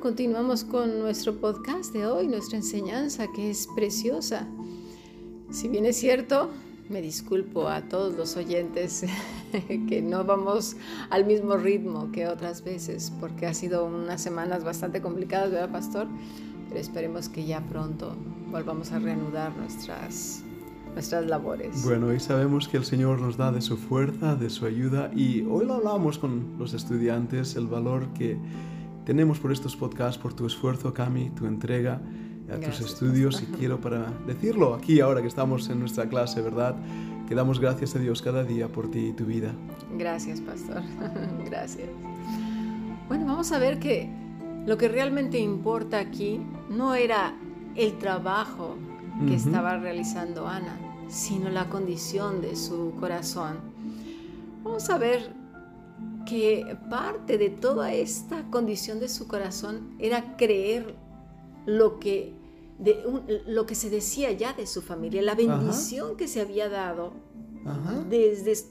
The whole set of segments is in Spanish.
Continuamos con nuestro podcast de hoy, nuestra enseñanza que es preciosa. Si bien es cierto, me disculpo a todos los oyentes que no vamos al mismo ritmo que otras veces, porque ha sido unas semanas bastante complicadas, ¿verdad, Pastor? Pero esperemos que ya pronto volvamos a reanudar nuestras, nuestras labores. Bueno, hoy sabemos que el Señor nos da de su fuerza, de su ayuda, y hoy lo hablamos con los estudiantes, el valor que tenemos por estos podcasts, por tu esfuerzo, Cami, tu entrega a tus estudios. Y quiero para decirlo aquí, ahora que estamos en nuestra clase, ¿verdad? Que damos gracias a Dios cada día por ti y tu vida. Gracias, pastor. gracias. Bueno, vamos a ver que lo que realmente importa aquí no era el trabajo que estaba realizando Ana, sino la condición de su corazón. Vamos a ver que parte de toda esta condición de su corazón era creer lo que, de lo que se decía ya de su familia, la bendición que se había dado desde,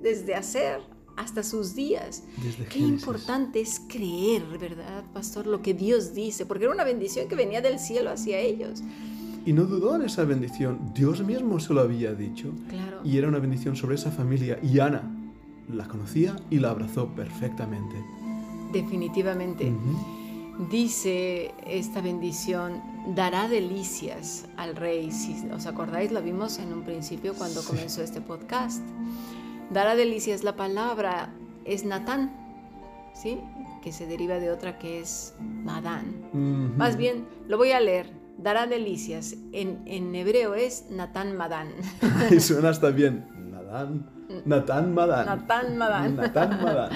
desde hacer hasta sus días. Qué importante es creer, ¿verdad, pastor? Lo que Dios dice, porque era una bendición que venía del cielo hacia ellos. Y no dudó en esa bendición, Dios mismo se lo había dicho. Claro. Y era una bendición sobre esa familia. Y Ana, la conocía y la abrazó perfectamente. Definitivamente. Dice esta bendición, dará delicias al rey. Si os acordáis, la vimos en un principio cuando comenzó este podcast. Dará delicias, la palabra es Natán, ¿sí? que se deriva de otra que es Madán. Más bien, lo voy a leer. Dará delicias. En, en hebreo es Natán Madán. y suena hasta bien. Nadán. Natán Madán. Natán Madán. Natán Madán.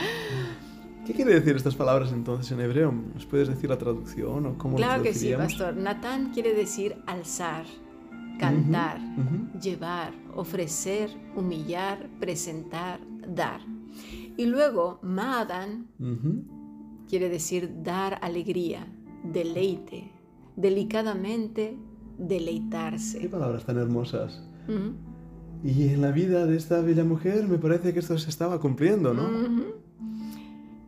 ¿Qué quiere decir estas palabras entonces en hebreo? ¿Nos puedes decir la traducción o cómo Claro que sí, pastor. Natán quiere decir alzar, cantar, llevar, ofrecer, humillar, presentar, dar. Y luego, Madan quiere decir dar alegría, deleite, delicadamente deleitarse. Qué palabras tan hermosas. Y en la vida de esta bella mujer me parece que esto se estaba cumpliendo, ¿no?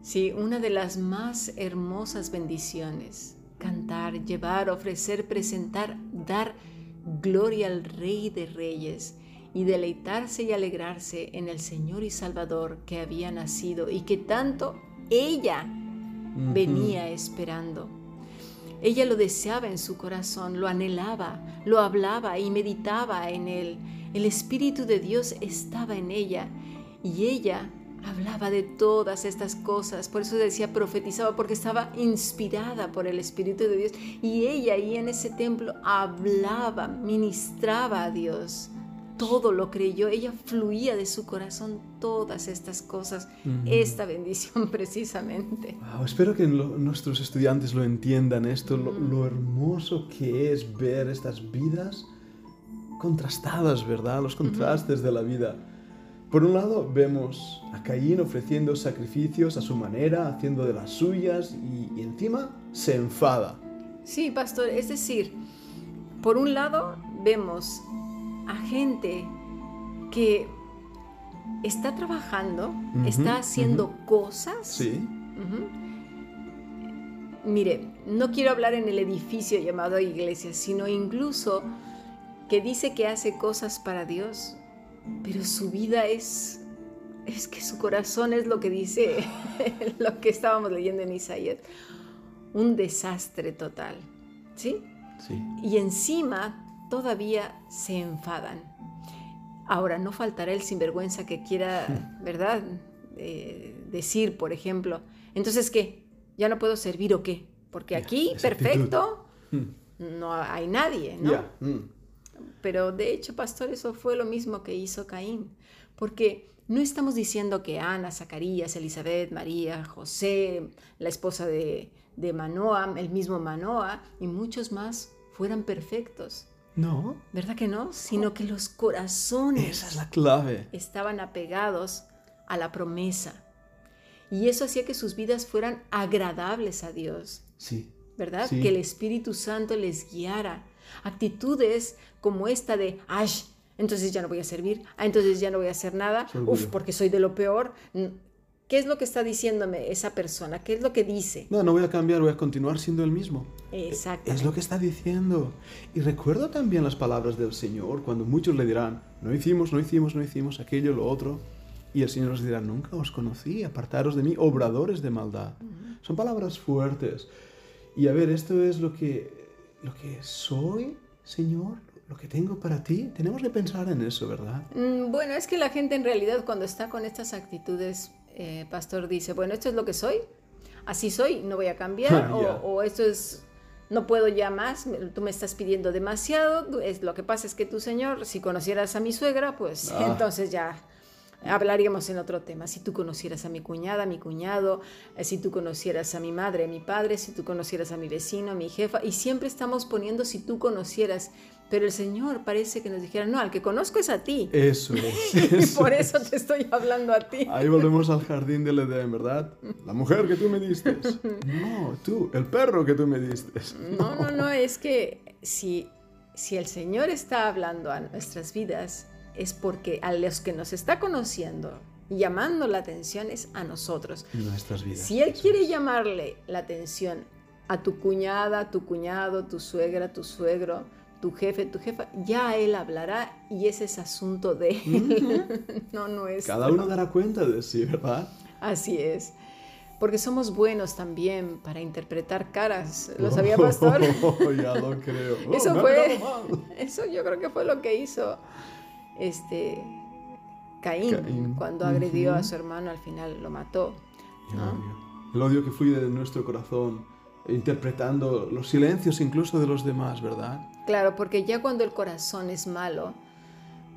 Sí, una de las más hermosas bendiciones. Cantar, llevar, ofrecer, presentar, dar gloria al Rey de Reyes y deleitarse y alegrarse en el Señor y Salvador que había nacido y que tanto ella venía esperando. Ella lo deseaba en su corazón, lo anhelaba, lo hablaba y meditaba en él. El Espíritu de Dios estaba en ella y ella hablaba de todas estas cosas. Por eso decía profetizaba, porque estaba inspirada por el Espíritu de Dios. Y ella ahí en ese templo hablaba, ministraba a Dios. Todo lo creyó, ella fluía de su corazón todas estas cosas, esta bendición precisamente. espero que nuestros estudiantes lo entiendan esto, lo hermoso que es ver estas vidas contrastadas, ¿verdad? Los contrastes de la vida. Por un lado vemos a Caín ofreciendo sacrificios a su manera, haciendo de las suyas y, encima se enfada. Sí, pastor, es decir, por un lado vemos a gente que está trabajando, está haciendo cosas. Sí. Mire, no quiero hablar en el edificio llamado iglesia, sino incluso que dice que hace cosas para Dios, pero su vida es, es que su corazón es lo que dice lo que estábamos leyendo en Isaías, un desastre total, ¿sí? Sí. Y encima todavía se enfadan. Ahora, no faltará el sinvergüenza que quiera, ¿verdad? Eh, decir, por ejemplo, entonces, ¿qué? ¿Ya no puedo servir o qué? Porque aquí, perfecto, hmm. no hay nadie, ¿no? Hmm. Pero de hecho, pastor, eso fue lo mismo que hizo Caín, porque no estamos diciendo que Ana, Zacarías, Elizabeth, María, José, la esposa de, de Manoa, el mismo Manoa y muchos más fueran perfectos. No. ¿Verdad que no? Sino que los corazones. Esa es la clave. Estaban apegados a la promesa. Y eso hacía que sus vidas fueran agradables a Dios. Sí. ¿Verdad? Que el Espíritu Santo les guiara Actitudes como esta de, ay, entonces ya no voy a servir, ah, entonces ya no voy a hacer nada, uf, porque soy de lo peor. ¿Qué es lo que está diciéndome esa persona? ¿Qué es lo que dice? No, no voy a cambiar, voy a continuar siendo el mismo. Exacto. Es lo que está diciendo. Y recuerdo también las palabras del Señor cuando muchos le dirán, no hicimos, no hicimos, no hicimos aquello, lo otro. Y el Señor nos dirá, nunca os conocí, apartaros de mí, obradores de maldad. Son palabras fuertes. Y a ver, esto es lo que, lo que soy, Señor, lo que tengo para ti. Tenemos que pensar en eso, ¿verdad? Mm, bueno, es que la gente en realidad cuando está con estas actitudes, eh, pastor dice, bueno, esto es lo que soy, así soy, no voy a cambiar, o, o, esto es, no puedo ya más, tú me estás pidiendo demasiado, es, lo que pasa es que tú, Señor, si conocieras a mi suegra, pues ah. entonces ya hablaríamos en otro tema. Si tú conocieras a mi cuñada, a mi cuñado, eh, si tú conocieras a mi madre, a mi padre, si tú conocieras a mi vecino, a mi jefa, y siempre estamos poniendo si tú conocieras. Pero el Señor parece que nos dijera, no, al que conozco es a ti. Eso es. y por eso te estoy hablando a ti. Ahí volvemos al jardín del Edén, ¿verdad? La mujer que tú me diste. No, tú, el perro que tú me diste. No, no, no, es que si, si el Señor está hablando a nuestras vidas, es porque a los que nos está conociendo llamando la atención es a nosotros. Nuestras vidas. Si Él quiere llamarle la atención a tu cuñada, tu cuñado, tu suegra, tu suegro, tu jefe, tu jefa, ya Él hablará y ese es asunto de Él, no nuestro. Cada uno dará cuenta de sí, ¿verdad? Así es. Porque somos buenos también para interpretar caras. ¿Lo sabía, pastor? Oh, ya lo creo. eso oh, fue. Eso yo creo que fue lo que hizo este, Caín, cuando agredió a su hermano, al final lo mató. El odio que fui de nuestro corazón, interpretando los silencios incluso de los demás, ¿verdad? Claro, porque ya cuando el corazón es malo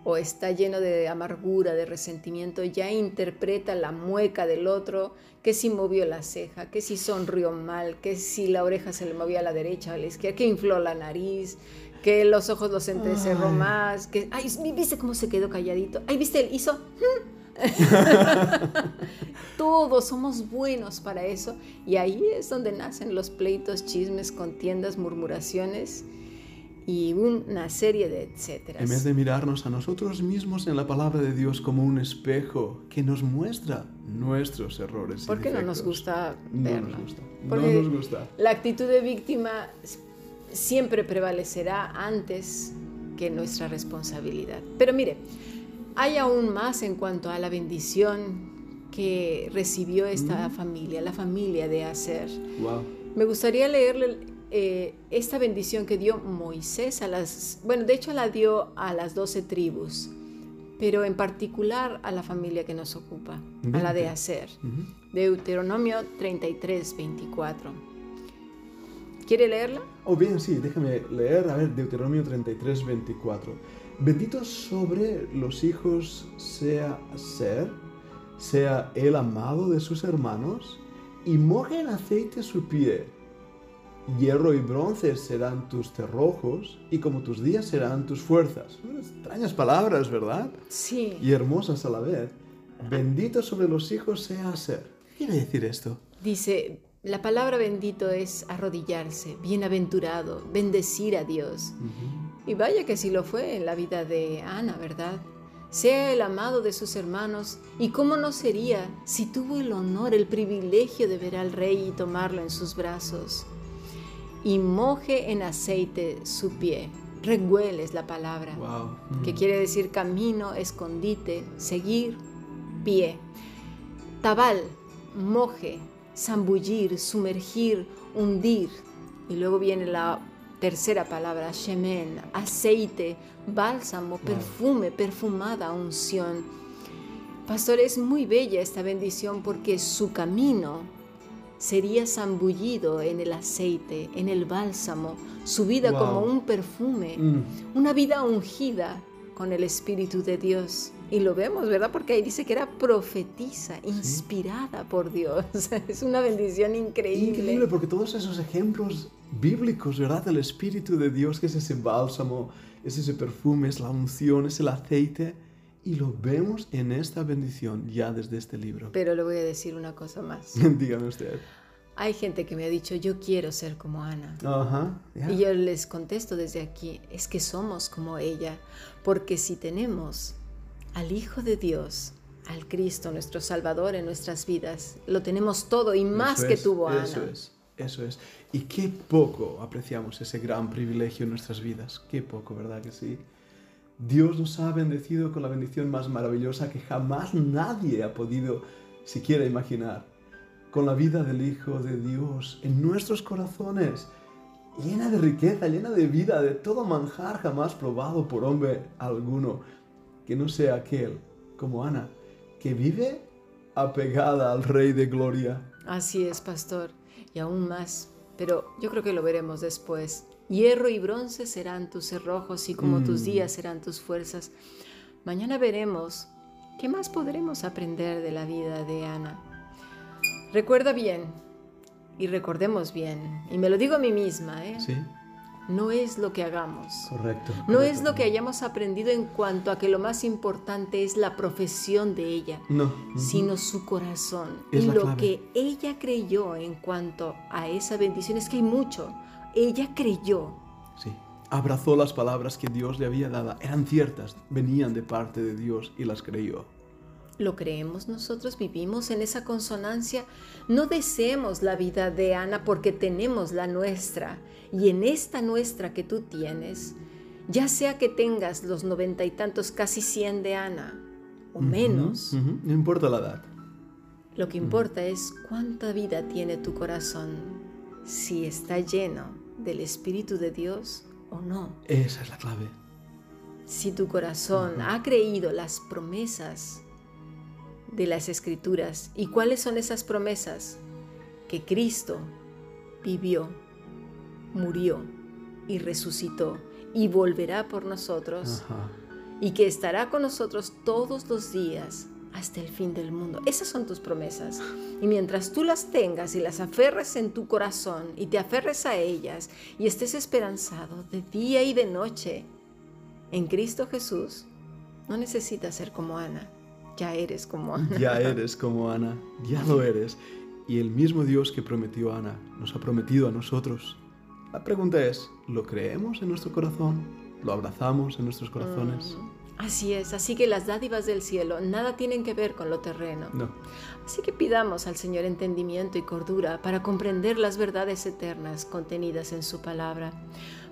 o está lleno de amargura, de resentimiento, ya interpreta la mueca del otro, que si movió la ceja, que si sonrió mal, que si la oreja se le movía a la derecha o a la izquierda, que infló la nariz, que los ojos los entrecerró más, que, ay, ¿viste cómo se quedó calladito? Ay, ¿viste? Él hizo... Todos somos buenos para eso y ahí es donde nacen los pleitos, chismes, contiendas, murmuraciones y una serie de etcétera. En vez de mirarnos a nosotros mismos en la palabra de Dios como un espejo que nos muestra nuestros errores. ¿Por qué no nos gusta verlo? No nos gusta. no nos gusta. La actitud de víctima siempre prevalecerá antes que nuestra responsabilidad. Pero mire, hay aún más en cuanto a la bendición que recibió esta mm. familia, la familia de Aser. Me gustaría leerle eh, esta bendición que dio Moisés a las, bueno, de hecho la dio a las doce tribus, pero en particular a la familia que nos ocupa, a la de Aser. Deuteronomio 33, 24. ¿Quiere leerla? O oh, bien, sí, déjame leer, a ver, Deuteronomio 33, 24. Bendito sobre los hijos sea ser, sea el amado de sus hermanos, y moje en aceite su pie. Hierro y bronce serán tus cerrojos, y como tus días serán tus fuerzas. Extrañas palabras, ¿verdad? Sí. Y hermosas a la vez. Bendito sobre los hijos sea ser. ¿Qué quiere decir esto? Dice, la palabra bendito es arrodillarse, bienaventurado, bendecir a Dios. Y vaya que sí lo fue en la vida de Ana, ¿verdad? Sea el amado de sus hermanos, y cómo no sería si tuvo el honor, el privilegio de ver al rey y tomarlo en sus brazos. Y moje en aceite su pie. Regueles la palabra, que quiere decir camino, escondite, seguir, pie. Tabal, moje, zambullir, sumergir, hundir. Y luego viene la tercera palabra, shemen, aceite, bálsamo, perfume, perfumada unción. Pastor, es muy bella esta bendición porque su camino sería zambullido en el aceite, en el bálsamo, su vida como un perfume, mm. una vida ungida con el Espíritu de Dios. Y lo vemos, ¿verdad? Porque ahí dice que era profetisa, inspirada por Dios. es una bendición increíble. Increíble, porque todos esos ejemplos bíblicos, ¿verdad? Del Espíritu de Dios, que es ese bálsamo, es ese perfume, es la unción, es el aceite. Y lo vemos en esta bendición ya desde este libro. Pero le voy a decir una cosa más. Dígame usted. Hay gente que me ha dicho, yo quiero ser como Ana. Ajá. Y yo les contesto desde aquí, es que somos como ella, porque si tenemos al Hijo de Dios, al Cristo, nuestro Salvador en nuestras vidas. Lo tenemos todo y más que tuvo Ana. Eso es, eso es. Y qué poco apreciamos ese gran privilegio en nuestras vidas. Qué poco, ¿verdad que sí? Dios nos ha bendecido con la bendición más maravillosa que jamás nadie ha podido siquiera imaginar. Con la vida del Hijo de Dios en nuestros corazones, llena de riqueza, llena de vida, de todo manjar jamás probado por hombre alguno, que no sea aquel, como Ana, que vive apegada al Rey de Gloria. Así es, pastor, y aún más, pero yo creo que lo veremos después. Hierro y bronce serán tus cerrojos y como tus mm. días serán tus fuerzas. Mañana veremos qué más podremos aprender de la vida de Ana. Recuerda bien y recordemos bien, y me lo digo a mí misma, ¿eh? Sí no es lo que hagamos. Correcto. No es lo que hayamos aprendido en cuanto a que lo más importante es la profesión de ella, no. sino su corazón. y lo que ella creyó en cuanto a esa bendición es que hay mucho. Ella creyó. Sí. Abrazó las palabras que Dios le había dado. Eran ciertas, venían de parte de Dios y las creyó. ¿Lo creemos nosotros? ¿Vivimos en esa consonancia? No deseemos la vida de Ana porque tenemos la nuestra. Y en esta nuestra que tú tienes, ya sea que tengas los noventa y tantos, casi cien de Ana, o menos. No importa la edad. Lo que importa es cuánta vida tiene tu corazón, si está lleno del Espíritu de Dios o no. Esa es la clave. Si tu corazón ha creído las promesas de las escrituras. ¿Y cuáles son esas promesas? Que Cristo vivió, murió y resucitó y volverá por nosotros y que estará con nosotros todos los días hasta el fin del mundo. Esas son tus promesas. Y mientras tú las tengas y las aferres en tu corazón y te aferres a ellas y estés esperanzado de día y de noche en Cristo Jesús, no necesitas ser como Ana ya eres como Ana. Ya eres como Ana, ya lo eres. Y el mismo Dios que prometió a Ana nos ha prometido a nosotros. La pregunta es, ¿lo creemos en nuestro corazón? ¿Lo abrazamos en nuestros corazones? Mm, así es, así que las dádivas del cielo nada tienen que ver con lo terreno. No. Así que pidamos al Señor entendimiento y cordura para comprender las verdades eternas contenidas en su palabra.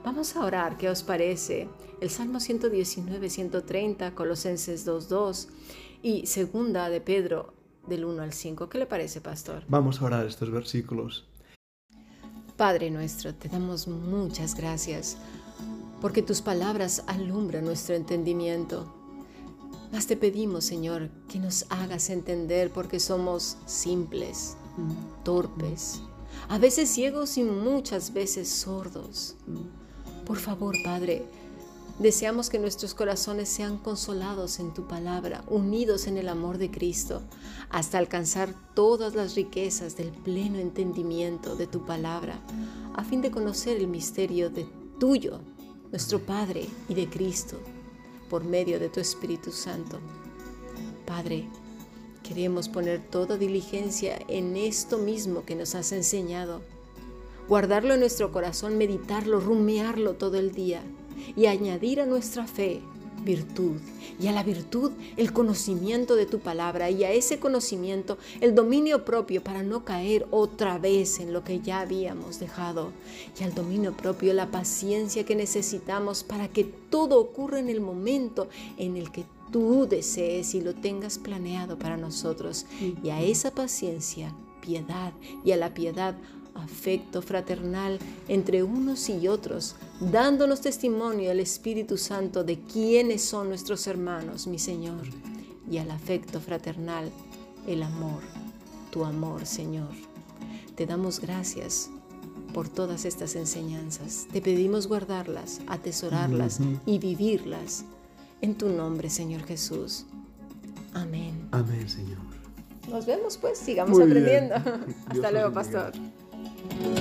Vamos a orar, ¿qué os parece? El Salmo 119, 130, Colosenses 2.2 y segunda de Pedro del 1 al 5. ¿Qué le parece, pastor? Vamos a orar estos versículos. Padre nuestro, te damos muchas gracias porque tus palabras alumbran nuestro entendimiento. Mas te pedimos, Señor, que nos hagas entender porque somos simples, torpes, a veces ciegos y muchas veces sordos. Por favor, Padre, Deseamos que nuestros corazones sean consolados en tu palabra, unidos en el amor de Cristo, hasta alcanzar todas las riquezas del pleno entendimiento de tu palabra, a fin de conocer el misterio de tuyo, nuestro Padre y de Cristo, por medio de tu Espíritu Santo. Padre, queremos poner toda diligencia en esto mismo que nos has enseñado, guardarlo en nuestro corazón, meditarlo, rumiarlo todo el día y añadir a nuestra fe virtud y a la virtud el conocimiento de tu palabra y a ese conocimiento el dominio propio para no caer otra vez en lo que ya habíamos dejado y al dominio propio la paciencia que necesitamos para que todo ocurra en el momento en el que tú desees y lo tengas planeado para nosotros y a esa paciencia piedad y a la piedad afecto fraternal entre unos y otros, dándonos testimonio al Espíritu Santo de quiénes son nuestros hermanos, mi Señor, y al afecto fraternal, el amor, tu amor, Señor. Te damos gracias por todas estas enseñanzas. Te pedimos guardarlas, atesorarlas y vivirlas. En tu nombre, Señor Jesús. Amén. Amén, Señor. Nos vemos pues, sigamos aprendiendo. Hasta luego, pastor. Thank you.